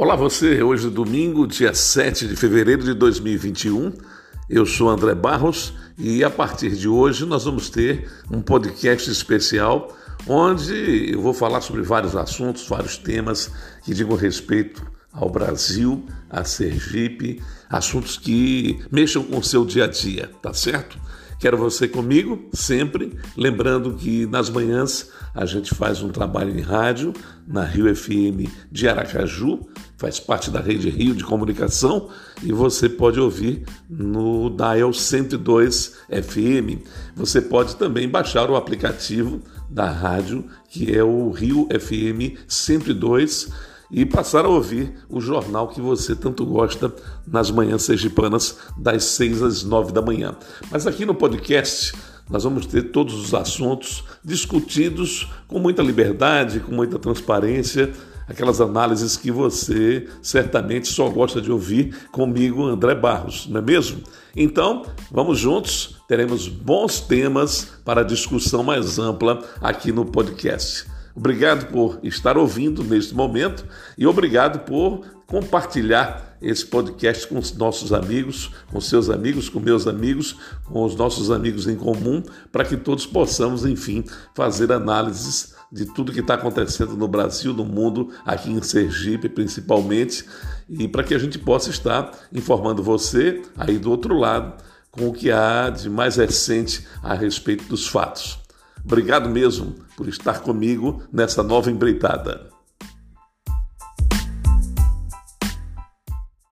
Olá você, hoje é domingo, dia 7 de fevereiro de 2021. Eu sou André Barros e a partir de hoje nós vamos ter um podcast especial onde eu vou falar sobre vários assuntos, vários temas que digam respeito ao Brasil, a Sergipe, assuntos que mexam com o seu dia a dia, tá certo? Quero você comigo sempre, lembrando que nas manhãs a gente faz um trabalho em rádio na Rio FM de Aracaju, faz parte da rede Rio de Comunicação e você pode ouvir no Dial 102 FM. Você pode também baixar o aplicativo da rádio, que é o Rio FM 102 e passar a ouvir o jornal que você tanto gosta nas manhãs sergipanas, das 6 às 9 da manhã. Mas aqui no podcast nós vamos ter todos os assuntos discutidos com muita liberdade, com muita transparência, aquelas análises que você certamente só gosta de ouvir comigo, André Barros, não é mesmo? Então, vamos juntos, teremos bons temas para discussão mais ampla aqui no podcast. Obrigado por estar ouvindo neste momento e obrigado por compartilhar esse podcast com os nossos amigos, com seus amigos, com meus amigos, com os nossos amigos em comum, para que todos possamos, enfim, fazer análises de tudo que está acontecendo no Brasil, no mundo, aqui em Sergipe principalmente, e para que a gente possa estar informando você aí do outro lado com o que há de mais recente a respeito dos fatos. Obrigado mesmo por estar comigo nessa nova empreitada.